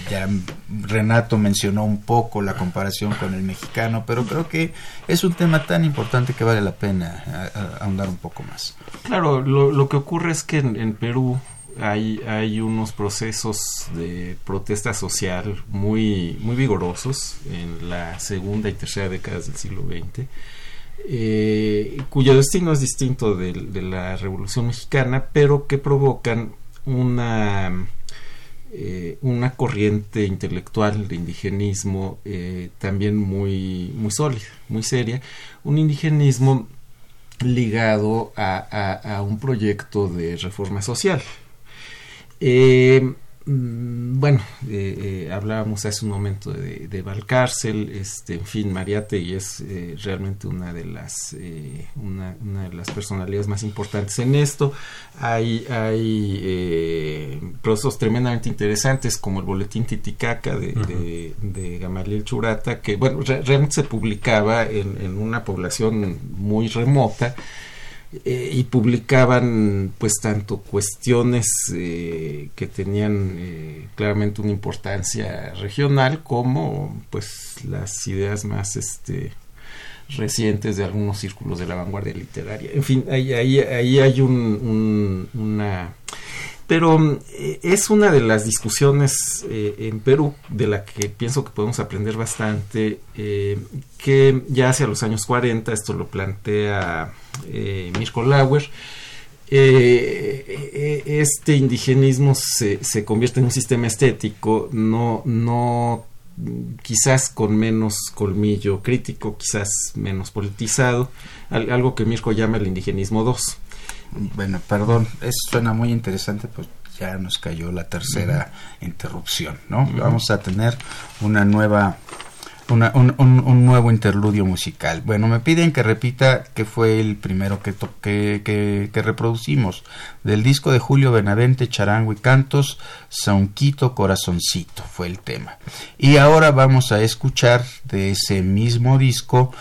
Ya Renato mencionó un poco la comparación con el mexicano, pero creo que es un tema tan importante que vale la pena ahondar un poco más. Claro, lo, lo que ocurre es que en, en Perú hay, hay unos procesos de protesta social muy, muy vigorosos en la segunda y tercera décadas del siglo XX, eh, cuyo destino es distinto de, la Revolución Mexicana, pero que provocan una, eh, una corriente intelectual de indigenismo eh, también muy, muy sólida, muy seria, un indigenismo ligado a un proyecto de reforma social. Eh, bueno, eh, eh, hablábamos hace un momento de, de Valcárcel, este, en fin, Mariate es eh, realmente una de las eh, una, una, de las personalidades más importantes en esto. Hay, hay eh, procesos tremendamente interesantes como el boletín Titicaca de, uh -huh. de, de, Gamaliel Churata, que bueno, re realmente se publicaba en, en una población muy remota. Eh, y publicaban pues tanto cuestiones eh, que tenían eh, claramente una importancia regional como pues las ideas más este recientes de algunos círculos de la vanguardia literaria. En fin ahí, ahí, ahí hay un, un, una pero eh, es una de las discusiones eh, en Perú de la que pienso que podemos aprender bastante, eh, que ya hacia los años 40, esto lo plantea Mirko Lauer, este indigenismo se, se, convierte en un sistema estético, no, no quizás con menos colmillo crítico, quizás menos politizado, algo que Mirko llama el indigenismo 2 bueno, perdón, eso suena muy interesante, pues ya nos cayó la tercera interrupción, ¿no? Vamos a tener una nueva un, un, nuevo interludio musical. Bueno, me piden que repita que fue el primero que, que, que, reproducimos. Del disco de Julio Benavente, Charango y Cantos, Saunquito Corazoncito fue el tema. Y ahora vamos a escuchar de ese mismo disco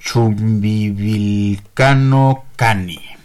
Chumbivilcano Cani.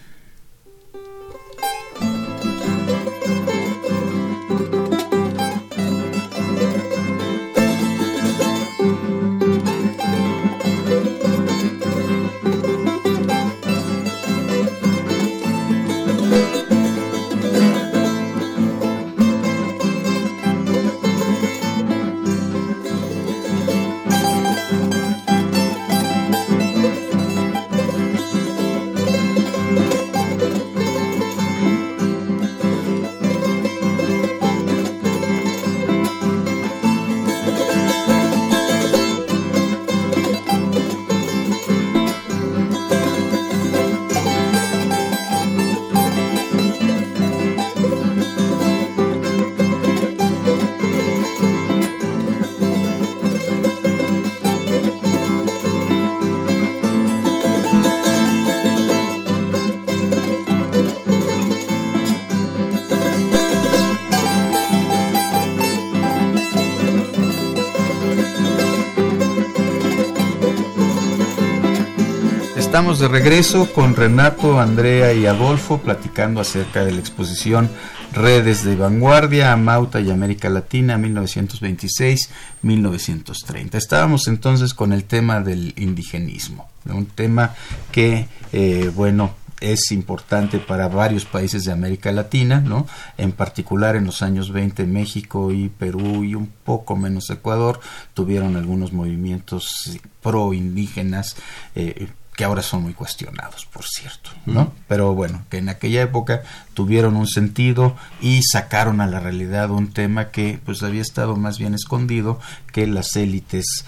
Estamos de regreso con Renato, Andrea y Adolfo platicando acerca de la exposición Redes de Vanguardia, Amauta y América Latina 1926-1930. Estábamos entonces con el tema del indigenismo, un tema que, eh, bueno, es importante para varios países de América Latina, ¿no? En particular en los años 20 México y Perú y un poco menos Ecuador tuvieron algunos movimientos pro indígenas eh, que ahora son muy cuestionados, por cierto, ¿no? Pero bueno, que en aquella época tuvieron un sentido y sacaron a la realidad un tema que pues había estado más bien escondido que las élites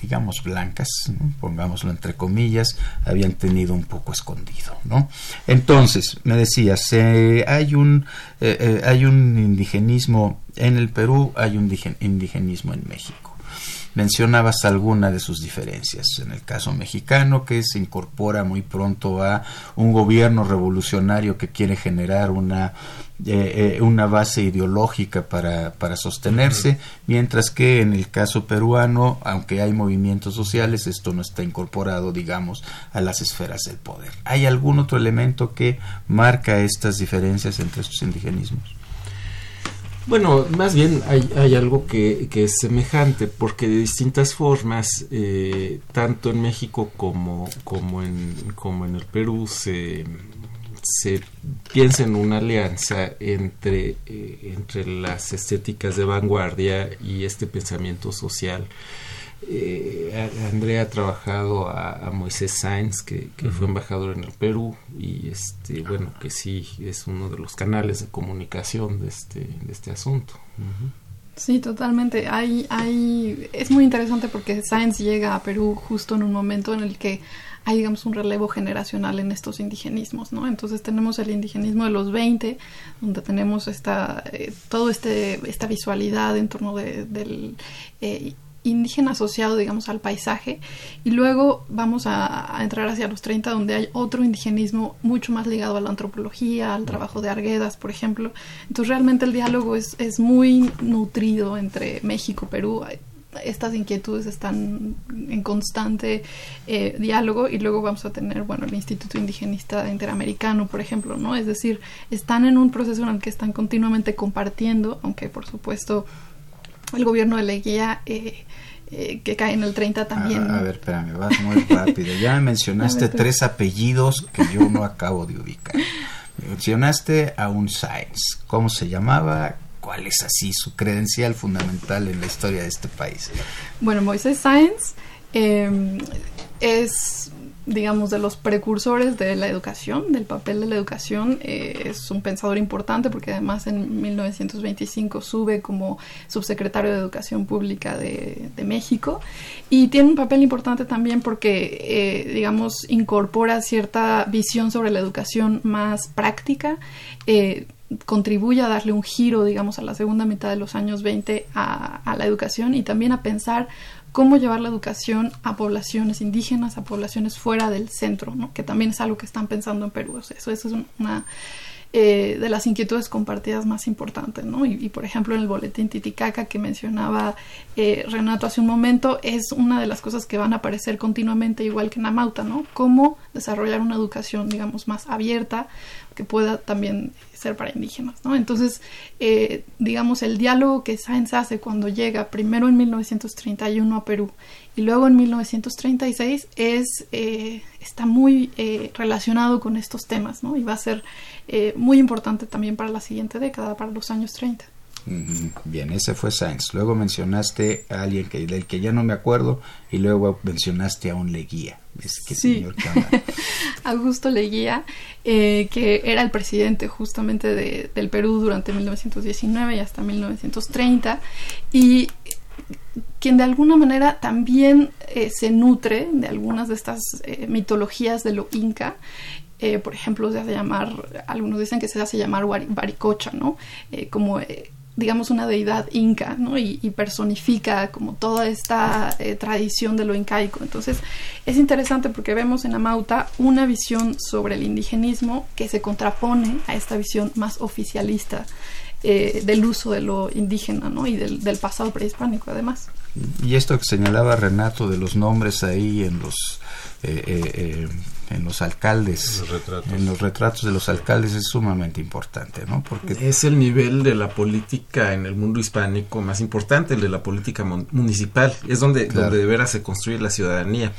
digamos blancas, pongámoslo entre comillas, habían tenido un poco escondido, ¿no? Entonces, me decías, eh, hay un eh, eh, hay un indigenismo en el Perú, hay un indigenismo en México mencionabas alguna de sus diferencias. En el caso mexicano, que se incorpora muy pronto a un gobierno revolucionario que quiere generar una, eh, eh, una base ideológica para, para sostenerse, mientras que en el caso peruano, aunque hay movimientos sociales, esto no está incorporado, digamos, a las esferas del poder. ¿Hay algún otro elemento que marca estas diferencias entre estos indigenismos? Bueno, más bien hay, hay algo que, es semejante, porque de distintas formas, eh, tanto en México como, en, el Perú, se, piensa en una alianza eh, entre las estéticas de vanguardia y este pensamiento social eh, Andrea ha trabajado a, Moisés Sáenz, que, fue embajador en el Perú, y este, bueno, que sí es uno de los canales de comunicación de este, de este asunto. Sí, totalmente. Hay, hay, es muy interesante porque Sáenz llega a Perú justo en un momento en el que hay, digamos, un relevo generacional en estos indigenismos, ¿no? Entonces tenemos el indigenismo de los 20, donde tenemos esta, eh, todo este, esta visualidad en torno de, del eh, indígena asociado, digamos, al paisaje. Y luego vamos a, entrar hacia los 30, donde hay otro indigenismo mucho más ligado a la antropología, al trabajo de Arguedas, por ejemplo. Entonces, realmente el diálogo es, es muy nutrido entre México, Perú. Estas inquietudes están en constante eh, diálogo y luego vamos a tener, bueno, el Instituto Indigenista Interamericano, por ejemplo, ¿no? Es decir, están en un proceso en el que están continuamente compartiendo, aunque por supuesto el gobierno de Leguía eh, eh, que cae en el 30 también. A, ver, espérame, vas muy rápido. Ya mencionaste tres apellidos que yo no acabo de ubicar. Mencionaste a un Sáenz. ¿Cómo se llamaba? ¿Cuál es así su credencial fundamental en la historia de este país? Bueno, Moisés Sáenz em, es digamos, de los precursores de la educación, del papel de la educación. Eh, es un pensador importante porque además en 1925 sube como subsecretario de Educación Pública de, México y tiene un papel importante también porque, eh, digamos, incorpora cierta visión sobre la educación más práctica. Eh, contribuye a darle un giro, digamos, a la segunda mitad de los años 20 a, a la educación y también a pensar cómo llevar la educación a poblaciones indígenas, a poblaciones fuera del centro, ¿no? que también es algo que están pensando en Perú. eso, es una eh, de las inquietudes compartidas más importantes. ¿no? Y, por ejemplo, en el boletín Titicaca que mencionaba eh, Renato hace un momento, es una de las cosas que van a aparecer continuamente, igual que en Amauta, ¿no? cómo desarrollar una educación, digamos, más abierta, que pueda también ser para indígenas, ¿no? Entonces, eh, digamos, el diálogo que Sáenz hace cuando llega primero en 1931 a Perú y luego en 1936 es, eh, está muy eh, relacionado con estos temas, ¿no? Y va a ser muy importante también para la siguiente década, para los años 30. Bien, ese fue Sáenz. Luego mencionaste a alguien que, del que ya no me acuerdo y luego mencionaste a un Leguía. Es que señor Augusto Leguía, eh, que era el presidente justamente de, del Perú durante 1919 y hasta 1930 y quien de alguna manera también eh, se nutre de algunas de estas eh, mitologías de lo inca por ejemplo, se hace llamar, algunos dicen que se hace llamar Baricocha, ¿no? como digamos, una deidad inca, ¿no? Y, personifica como toda esta eh, tradición de lo incaico. Entonces, es interesante porque vemos en Amauta una visión sobre el indigenismo que se contrapone a esta visión más oficialista eh, del uso de lo indígena, ¿no? Y del, del pasado prehispánico, además. Y esto que señalaba Renato de los nombres ahí en los eh, eh, en los alcaldes, en los retratos de los alcaldes es sumamente importante, ¿no? Porque es el nivel de la política en el mundo hispánico más importante, el de la política municipal, es donde, donde de veras se construye la ciudadanía.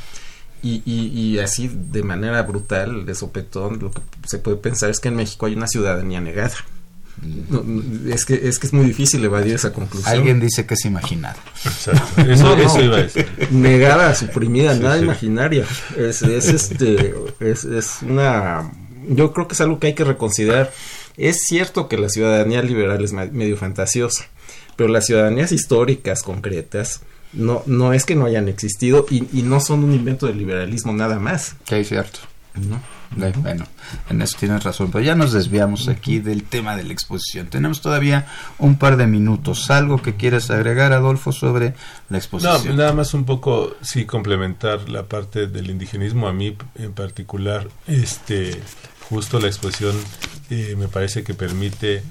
Y, y, y, así de manera brutal, de sopetón, lo que se puede pensar es que en México hay una ciudadanía negada es, que, es que es muy difícil evadir esa conclusión. Alguien dice que es imaginada. Eso, iba a decir. Negada, suprimida, nada imaginaria. Es, es, este, es, es una... Yo creo que es algo que hay que reconsiderar. Es cierto que la ciudadanía liberal es medio fantasiosa, pero las ciudadanías históricas, concretas, no, no es que no hayan existido y, y no son un invento del liberalismo nada más. Que es cierto. ¿No? Bueno, en eso tienes razón, pero ya nos desviamos aquí del tema de la exposición. Tenemos todavía un par de minutos. ¿Algo que quieras agregar, Adolfo, sobre la exposición? No, nada más un poco, sí, complementar la parte del indigenismo. A mí en particular, este, justo la exposición eh, me parece que permite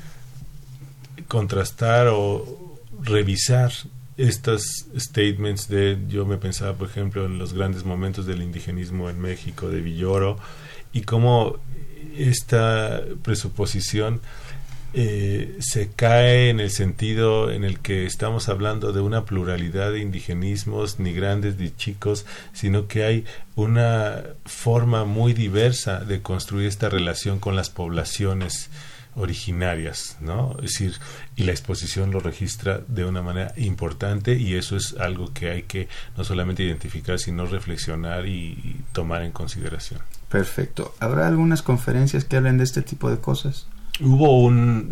contrastar o revisar estas statements de yo me pensaba por ejemplo en los grandes momentos del indigenismo en México de Villoro y cómo esta presuposición eh, se cae en el sentido en el que estamos hablando de una pluralidad de indigenismos, ni grandes ni chicos, sino que hay una forma muy diversa de construir esta relación con las poblaciones originarias, ¿no? Es decir, y la exposición lo registra de una manera importante y eso es algo que hay que no solamente identificar, sino reflexionar y tomar en consideración. Perfecto. ¿Habrá algunas conferencias que hablen de este tipo de cosas? Hubo un,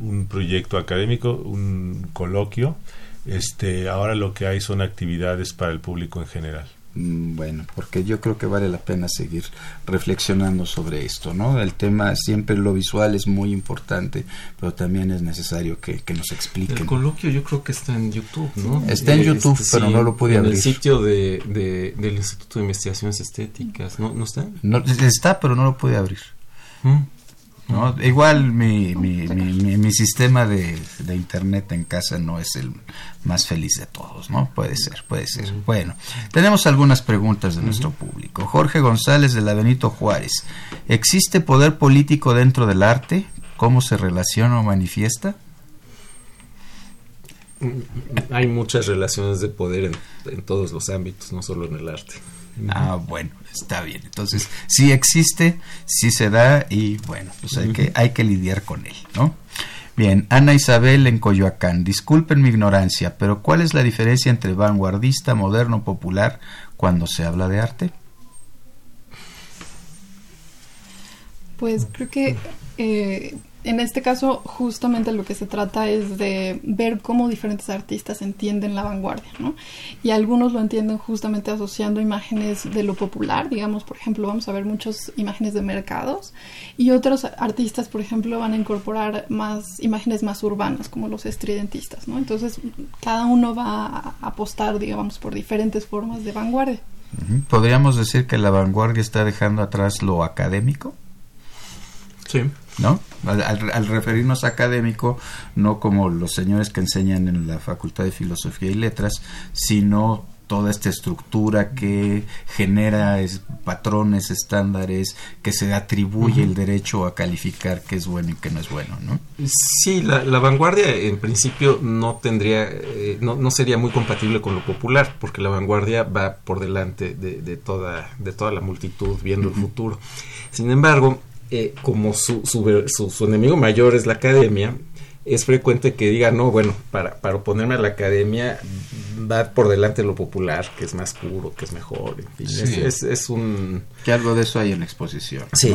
un, proyecto académico, un coloquio. Este, ahora lo que hay son actividades para el público en general. Mm, bueno, porque yo creo que vale la pena seguir reflexionando sobre esto, ¿no? El tema siempre lo visual es muy importante, pero también es necesario que, nos expliquen. El coloquio yo creo que está en YouTube, ¿no? Está en YouTube, este, pero no lo pude abrir. En el sitio de, del Instituto de Investigaciones Estéticas, ¿no, ¿No está? No, está, pero no lo pude abrir. ¿Mm? ¿No? Igual mi, mi, mi, mi sistema de, de, internet en casa no es el más feliz de todos, ¿no? Puede ser, puede ser. Bueno, tenemos algunas preguntas de nuestro público. Jorge González de la Benito Juárez. ¿Existe poder político dentro del arte? ¿Cómo se relaciona o manifiesta? Hay muchas relaciones de poder en, en todos los ámbitos, no solo en el arte. Ah, bueno, está bien. Entonces, sí existe, sí se da y bueno, pues hay que, hay que lidiar con él, ¿no? Bien, Ana Isabel en Coyoacán, disculpen mi ignorancia, pero ¿cuál es la diferencia entre vanguardista, moderno, popular cuando se habla de arte? Pues creo que eh, en este caso justamente lo que se trata es de ver cómo diferentes artistas entienden la vanguardia, ¿no? Y algunos lo entienden justamente asociando imágenes de lo popular, digamos, por ejemplo, vamos a ver muchas imágenes de mercados y otros artistas, por ejemplo, van a incorporar más imágenes más urbanas, como los estridentistas, ¿no? Entonces, cada uno va a apostar, digamos, por diferentes formas de vanguardia. ¿Podríamos decir que la vanguardia está dejando atrás lo académico? Sí. ¿No? Al, referirnos a académico, no como los señores que enseñan en la Facultad de Filosofía y Letras, sino toda esta estructura que genera patrones, estándares, que se atribuye el derecho a calificar qué es bueno y qué no es bueno, ¿no? Sí, la, vanguardia en principio no tendría, eh, no, no, sería muy compatible con lo popular, porque la vanguardia va por delante de, toda, de toda la multitud viendo el futuro. Sin embargo, eh, como su, su, su, enemigo mayor es la academia, es frecuente que diga, no, bueno, para, para oponerme a la academia va por delante lo popular, que es más puro, que es mejor, en fin, es, es, un... Que algo de eso hay en la exposición. Sí.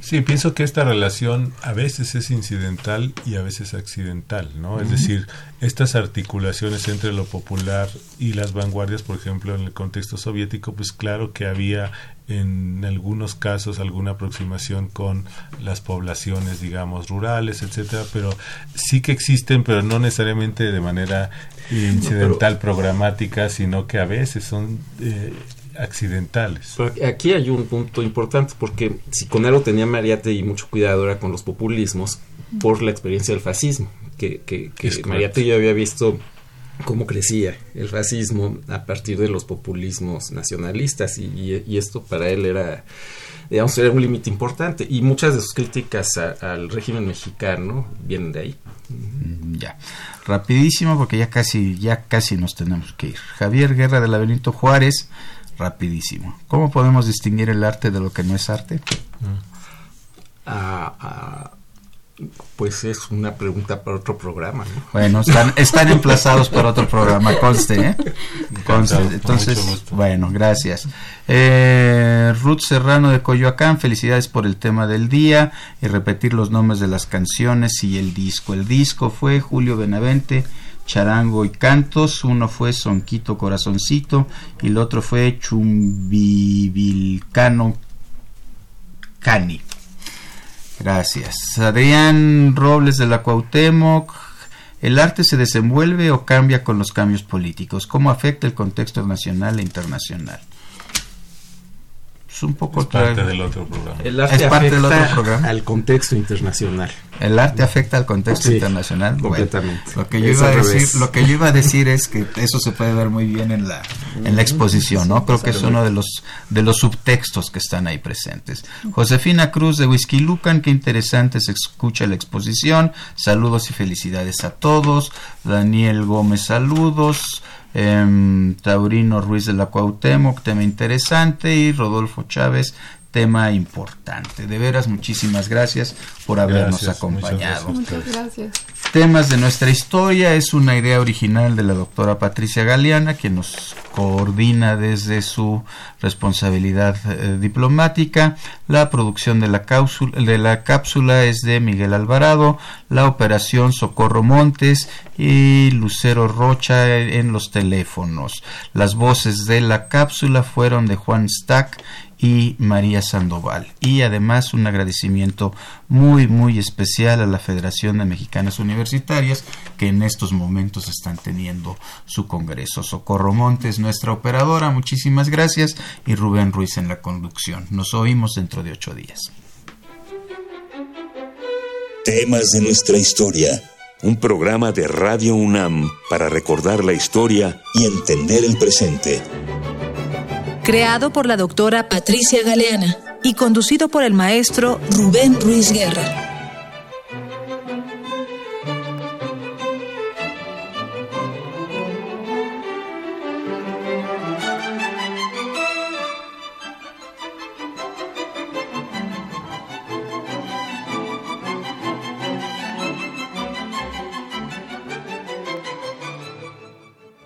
Sí, pienso que esta relación a veces es incidental y a veces accidental, ¿no? Es decir, estas articulaciones entre lo popular y las vanguardias, por ejemplo, en el contexto soviético, pues claro que había en algunos casos alguna aproximación con las poblaciones, digamos, rurales, etcétera, pero sí que existen, pero no necesariamente de manera incidental, programática, sino que a veces son eh, accidentales. aquí hay un punto importante, porque si con algo tenía Mariate y mucho cuidado era con los populismos, por la experiencia del fascismo, que, que, que Mariate yo había visto cómo crecía el racismo a partir de los populismos nacionalistas y, esto para él era digamos era un límite importante. Y muchas de sus críticas al régimen mexicano vienen de ahí. Mm, ya. Rapidísimo porque ya casi ya casi nos tenemos que ir. Javier Guerra de la Benito Juárez rapidísimo cómo podemos distinguir el arte de lo que no es arte ah, ah pues es una pregunta para otro programa. Bueno, están, están emplazados para otro programa, conste. ¿eh? conste. Entonces, bueno, gracias. Eh, Ruth Serrano de Coyoacán, felicidades por el tema del día y repetir los nombres de las canciones y el disco. El disco fue Julio Benavente. Charango y Cantos, uno fue Sonquito Corazoncito y el otro fue Chumbivilcano Cani. Gracias. Adrián Robles de la Cuauhtémoc. ¿El arte se desenvuelve o cambia con los cambios políticos? ¿Cómo afecta el contexto nacional e internacional? Un poco es parte del otro programa. El arte afecta al contexto internacional. El arte afecta al contexto internacional. Completamente. lo que yo iba a decir, lo que yo iba a decir es que eso se puede ver muy bien en la en la exposición, ¿no? Creo que es uno de los de los subtextos que están ahí presentes. Josefina Cruz de Whisky Lucan, qué interesante se escucha la exposición. Saludos y felicidades a todos. Daniel Gómez, saludos. Em, Taurino Ruiz de la Cuauhtémoc, tema interesante, y Rodolfo Chávez, tema importante. De veras, muchísimas gracias por habernos acompañado. Muchas gracias. Temas de nuestra historia es una idea original de la doctora Patricia Galeana, quien nos coordina desde su responsabilidad eh, diplomática. La producción de la, cápsula, de la cápsula es de Miguel Alvarado, la operación Socorro Montes y Lucero Rocha en los teléfonos. Las voces de la cápsula fueron de Juan Stack y María Sandoval. Y además un agradecimiento muy, muy especial a la Federación de Mexicanas Universitarias que en estos momentos están teniendo su congreso. Socorro Montes, nuestra operadora, muchísimas gracias y Rubén Ruiz en la conducción. Nos oímos dentro de ocho días. Temas de nuestra historia. Un programa de Radio UNAM para recordar la historia y entender el presente creado por la doctora Patricia Galeana y conducido por el maestro Rubén Ruiz Guerra.